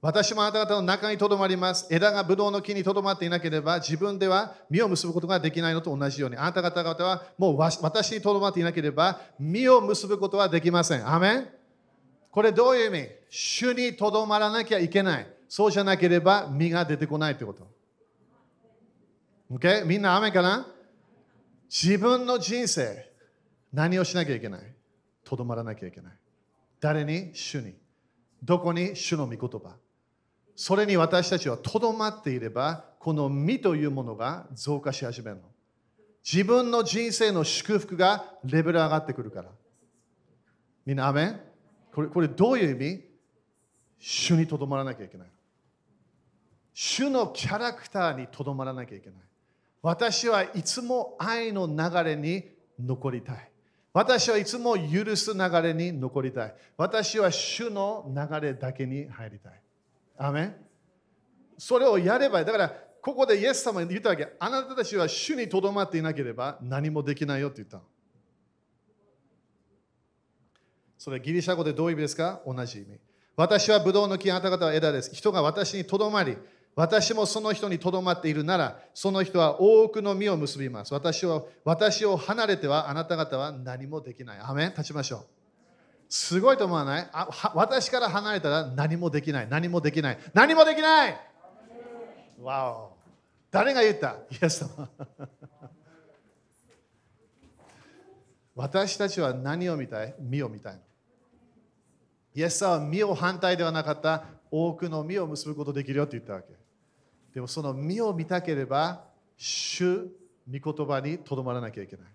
私もあなた方の中にとどまります。枝がブドウの木にとどまっていなければ、自分では実を結ぶことができないのと同じように、あなた方々はもう私にとどまっていなければ、実を結ぶことはできません。アメンこれどういう意味？主にとどまらなきゃいけない。そうじゃなければ実が出てこないということ。Okay? みんなアメンかな？自分の人生、何をしなきゃいけない？とどまらなきゃいけない。誰に？主に。どこに？主の御言葉。それに私たちはとどまっていれば、この身というものが増加し始めるの。自分の人生の祝福がレベル上がってくるから。みんな、アメこれこれどういう意味？主にとどまらなきゃいけない。主のキャラクターにとどまらなきゃいけない。私はいつも愛の流れに残りたい。私はいつも許す流れに残りたい。私は主の流れだけに入りたい。アメン？それをやれば。だから、ここでイエス様に言ったわけ。あなたたちは主にとどまっていなければ何もできないよって言ったの。それギリシャ語でどういう意味ですか？同じ意味。私はブドウの木、あなた方は枝です。人が私にとどまり、私もその人にとどまっているなら、その人は多くの実を結びます。私を私を離れてはあなた方は何もできない。アメン立ちましょう。すごいと思わない？あ私から離れたら何もできない。何もできない。何もできないわお。誰が言った？イエス様。<laughs> 私たちは何を見たい？実を見たいの。イエス様は実を反対ではなかった多くの実を結ぶことできるよって言ったわけ。でもその実を見たければ、主、御言葉にとどまらなきゃいけない。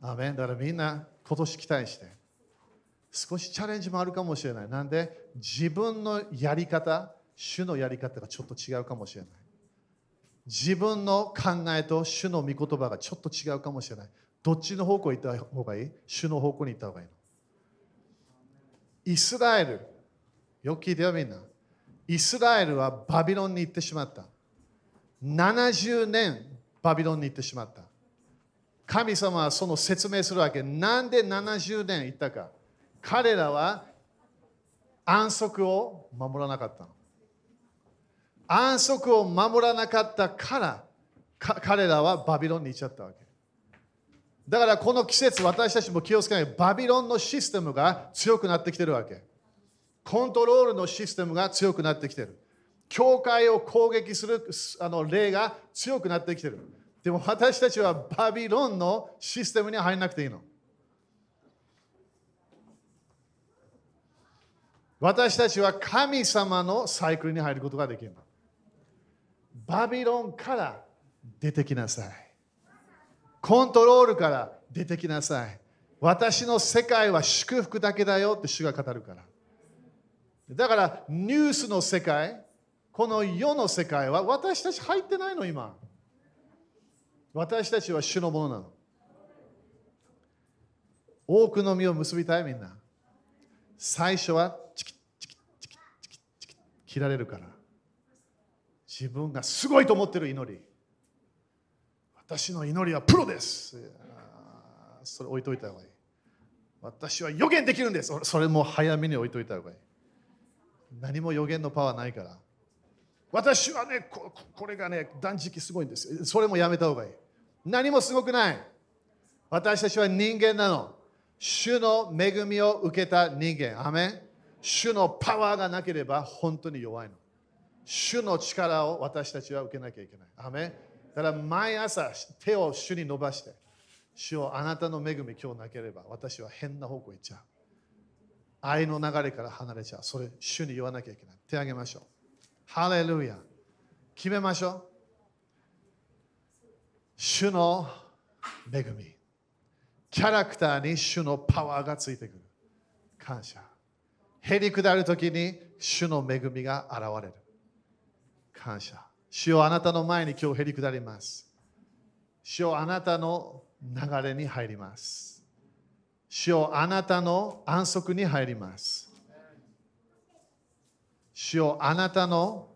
アメンだからみんな今年期待して。少しチャレンジもあるかもしれない。なんで自分のやり方、主のやり方がちょっと違うかもしれない。自分の考えと主の御言葉がちょっと違うかもしれない。どっちの方向に行った方がいい？主の方向に行った方がいいの。イスラエル、よく聞いてよみんな。イスラエルはバビロンに行ってしまった。70年バビロンに行ってしまった。神様はその説明するわけ。なんで70年行ったか。彼らは安息を守らなかったの。安息を守らなかったから彼らはバビロンに行っちゃったわけ。だからこの季節私たちも気をつけないバビロンのシステムが強くなってきてるわけ。コントロールのシステムが強くなってきてる。教会を攻撃するあの例が強くなってきてる。でも私たちはバビロンのシステムに入らなくていいの。私たちは神様のサイクルに入ることができるの。バビロンから出てきなさい。コントロールから出てきなさい。私の世界は祝福だけだよって主が語るから。だからニュースの世界、この世の世界は私たち入ってないの今。私たちは主のものなの。多くの実を結びたいみんな。最初はチキッチキッチキッチキッチキッ切られるから。自分がすごいと思ってる祈り私の祈りはプロです。それ置いといた方がいい。私は予言できるんです。それも早めに置いといた方がいい。何も予言のパワーないから。私はねここれがね断食すごいんですそれもやめた方がいい。何もすごくない。私たちは人間なの。主の恵みを受けた人間。アメン。主のパワーがなければ本当に弱いの。主の力を私たちは受けなきゃいけない。アメだから毎朝手を主に伸ばして、主をあなたの恵み今日なければ私は変な方向行っちゃう。愛の流れから離れちゃう。それ、主に言わなきゃいけない。手あげましょう。ハレルヤ。決めましょう。主の恵み。キャラクターに主のパワーがついてくる。感謝。へり下るときに主の恵みが現れる。感謝。主よあなたの前に今日へり下ります。主よあなたの流れに入ります。主よあなたの安息に入ります。主よあなたの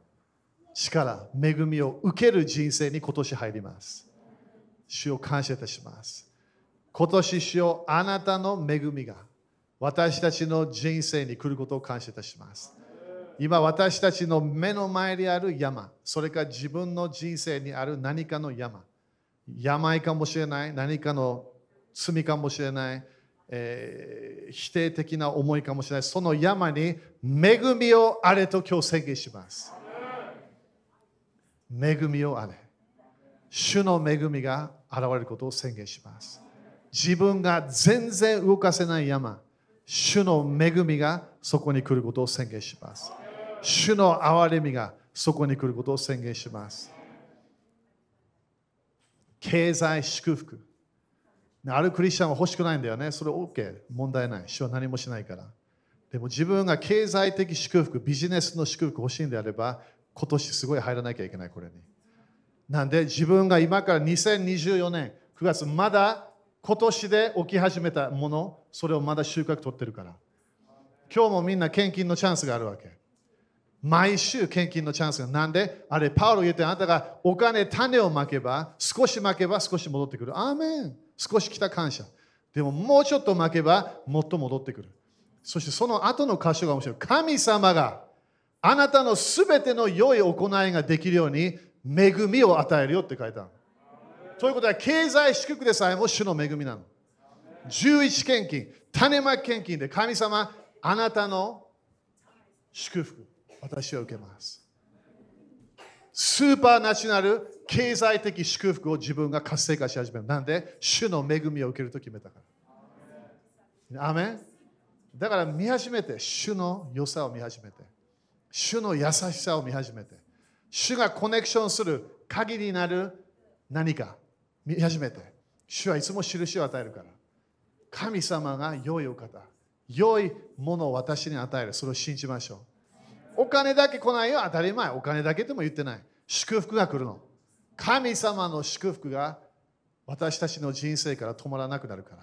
力、恵みを受ける人生に今年入ります。主を感謝いたします。今年主よあなたの恵みが私たちの人生に来ることを感謝いたします。今私たちの目の前にある山、それか自分の人生にある何かの山、病かもしれない、何かの罪かもしれない、えー、否定的な思いかもしれない、その山に恵みをあれと今日宣言します。恵みをあれ。主の恵みが現れることを宣言します。自分が全然動かせない山、主の恵みがそこに来ることを宣言します。主の憐れみがそこに来ることを宣言します。経済祝福。あるクリスチャンは欲しくないんだよね。それ OK。問題ない。主は何もしないから。でも自分が経済的祝福、ビジネスの祝福欲しいんであれば、今年すごい入らなきゃいけない、これに。なんで自分が今から2024年9月、まだ今年で起き始めたもの、それをまだ収穫取ってるから。今日もみんな献金のチャンスがあるわけ。毎週献金のチャンスが。なんで？あれ、パウロ言ってあなたがお金、種をまけば、少しまけば少し戻ってくる。アーメン少し来た感謝。でももうちょっとまけばもっと戻ってくる。そしてその後の箇所が面白い。神様があなたのすべての良い行いができるように恵みを与えるよって書いてある。ということは経済祝福でさえも主の恵みなの。11献金、種まき献金で神様、あなたの祝福、私は受けます。スーパーナチュラル経済的祝福を自分が活性化し始める。なんで、主の恵みを受けると決めたから。アメン？だから見始めて、主の良さを見始めて、主の優しさを見始めて、主がコネクションする限りになる何か見始めて、主はいつも印を与えるから。神様が良いお方、良いものを私に与える。それを信じましょう。お金だけ来ないよ、当たり前。お金だけでも言ってない。祝福が来るの。神様の祝福が私たちの人生から止まらなくなるか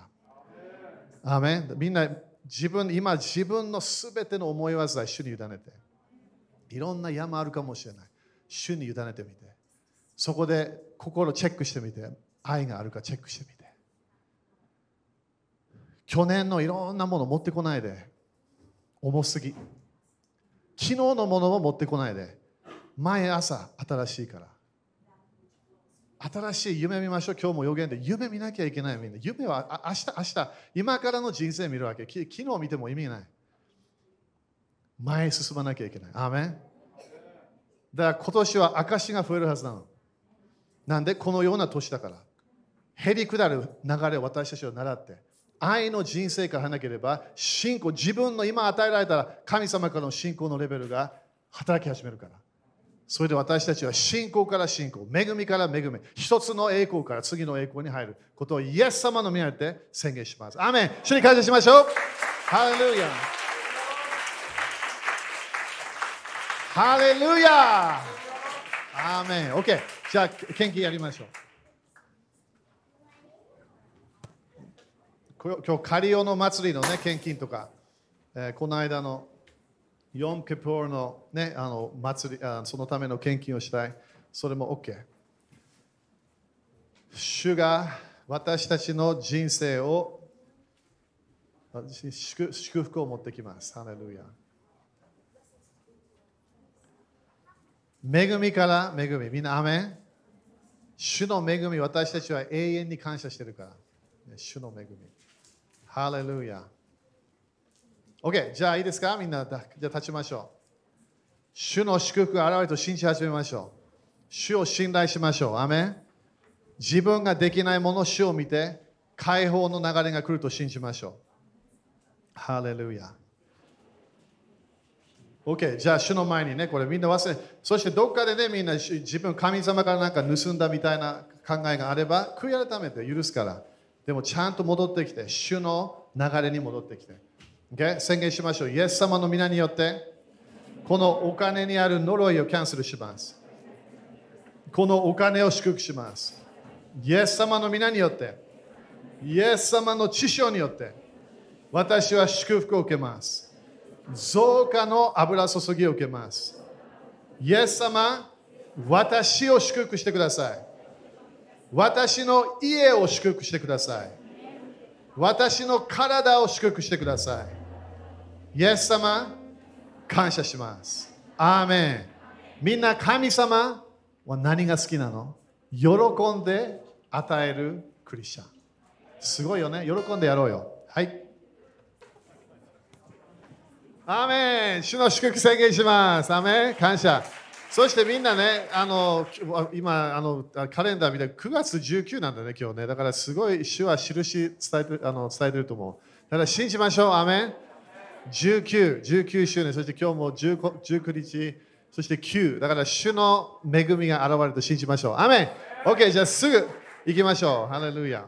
ら。アメンみんな自分、今自分のすべての思い煩い、主に委ねて。いろんな山あるかもしれない。主に委ねてみて。そこで心チェックしてみて。愛があるかチェックしてみて。去年のいろんなもの持ってこないで。重すぎ。昨日のものも持ってこないで。毎朝新しいから。新しい夢見ましょう。今日も予言で夢見なきゃいけないみんな。夢は明日、明日、今からの人生見るわけ。昨日見ても意味ない。前へ進まなきゃいけない。アーメンだから今年は証が増えるはずなの。なんで？このような年だから。へりくだる流れを私たちは習って。愛の人生からなければ、信仰、自分の今与えられた神様からの信仰のレベルが働き始めるから。それで私たちは信仰から信仰、恵みから恵み、一つの栄光から次の栄光に入ることをイエス様の皆で宣言します。アメン主に感謝しましょう。ハレルヤハレルヤアーメン !OK。じゃあ、献金やりましょう。今日、カリオの祭りのね、献金とか、えー、この間のヨン・ケプールの,、ね、あの祭りあそのための献金をしたい。それも OK。主が私たちの人生を祝祝福を持ってきます。ハレルヤ。恵みから恵み。みんな、アメン主の恵み、私たちは永遠に感謝してるから。主の恵み。ハレルヤ。OK、じゃあいいですか？みんな、じゃあ立ちましょう。主の祝福が現れと信じ始めましょう。主を信頼しましょう。アメン自分ができないもの主を見て、解放の流れが来ると信じましょう。ハレルヤ。OK、じゃあ主の前にね、これみんな忘れ、そしてどっかでね、みんな自分、神様からなんか盗んだみたいな考えがあれば、悔い改めて許すから。でもちゃんと戻ってきて、主の流れに戻ってきて。Okay? 宣言しましょう。イエス様の皆によって、このお金にある呪いをキャンセルします。このお金を祝福します。イエス様の皆によって、イエス様の知性によって、私は祝福を受けます。増加の油注ぎを受けます。イエス様、私を祝福してください。私の家を祝福してください。私の体を祝福してください。イエス様、感謝します。アーメン。みんな神様は何が好きなの？喜んで与えるクリスチャン。すごいよね。喜んでやろうよ。はい。アーメン主の祝福宣言します。アーメン感謝。そしてみんなね、あの今あの、カレンダー見て9月19なんだね、今日ね。だからすごい主は印伝えてあの伝えてると思う。だから信じましょう。アメン19、19周年、そして今日も19 19日、そして9、だから主の恵みが現れると信じましょう。アメン !OK、じゃあすぐ行きましょう。ハレルヤ。